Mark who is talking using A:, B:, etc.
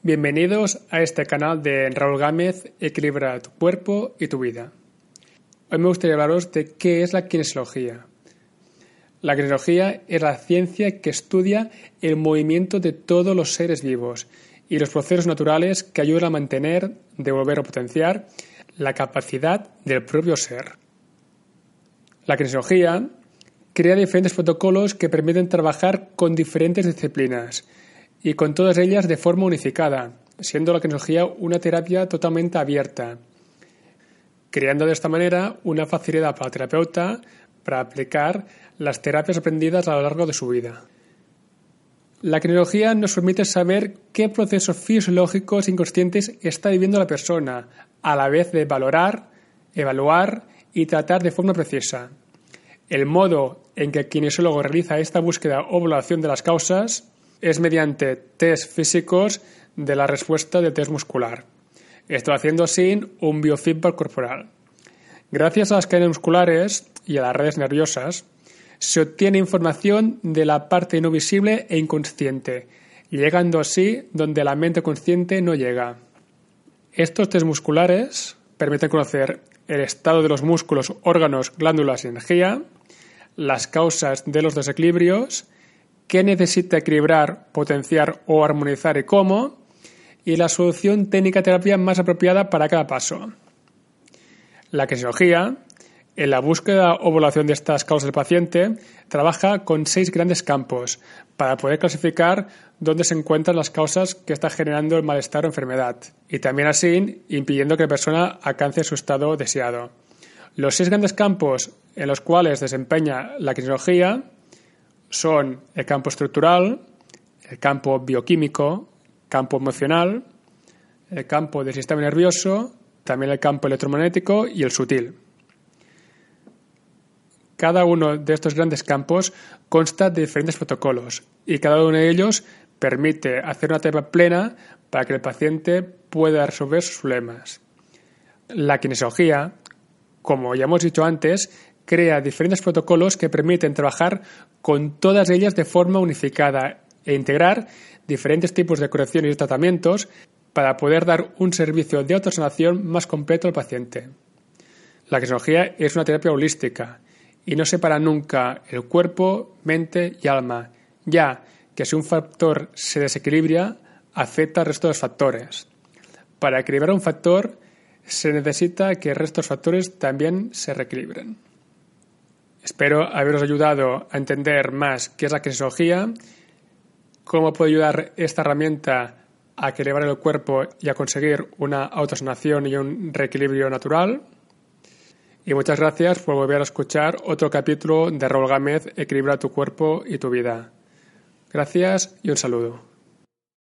A: Bienvenidos a este canal de Raúl Gámez, Equilibra tu cuerpo y tu vida. Hoy me gustaría hablaros de qué es la kinesiología. La kinesiología es la ciencia que estudia el movimiento de todos los seres vivos y los procesos naturales que ayudan a mantener, devolver o potenciar la capacidad del propio ser. La kinesiología crea diferentes protocolos que permiten trabajar con diferentes disciplinas y con todas ellas de forma unificada, siendo la kinesiología una terapia totalmente abierta, creando de esta manera una facilidad para el terapeuta para aplicar las terapias aprendidas a lo largo de su vida. La kinesiología nos permite saber qué procesos fisiológicos inconscientes está viviendo la persona, a la vez de valorar, evaluar y tratar de forma precisa. El modo en que el kinesiólogo realiza esta búsqueda o evaluación de las causas es mediante test físicos de la respuesta del test muscular. Esto haciendo así un biofeedback corporal. Gracias a las cadenas musculares y a las redes nerviosas, se obtiene información de la parte no visible e inconsciente, llegando así donde la mente consciente no llega. Estos test musculares permiten conocer el estado de los músculos, órganos, glándulas y energía, las causas de los desequilibrios, qué necesita equilibrar, potenciar o armonizar y cómo, y la solución técnica terapia más apropiada para cada paso. La kinesiología, en la búsqueda o evaluación de estas causas del paciente, trabaja con seis grandes campos para poder clasificar dónde se encuentran las causas que están generando el malestar o enfermedad y también así impidiendo que la persona alcance su estado deseado. Los seis grandes campos en los cuales desempeña la kinesiología son el campo estructural, el campo bioquímico, campo emocional, el campo del sistema nervioso, también el campo electromagnético y el sutil. Cada uno de estos grandes campos consta de diferentes protocolos y cada uno de ellos permite hacer una terapia plena para que el paciente pueda resolver sus problemas. La kinesiología, como ya hemos dicho antes, crea diferentes protocolos que permiten trabajar con todas ellas de forma unificada e integrar diferentes tipos de correcciones y tratamientos para poder dar un servicio de autosanación más completo al paciente. La kinesiología es una terapia holística y no separa nunca el cuerpo, mente y alma, ya que si un factor se desequilibra, afecta al resto de los factores. Para equilibrar un factor, se necesita que el resto de los factores también se reequilibren. Espero haberos ayudado a entender más qué es la kinesiología, cómo puede ayudar esta herramienta a equilibrar el cuerpo y a conseguir una autosanación y un reequilibrio natural. Y muchas gracias por volver a escuchar otro capítulo de Raúl Gámez, Equilibra tu cuerpo y tu vida. Gracias y un saludo.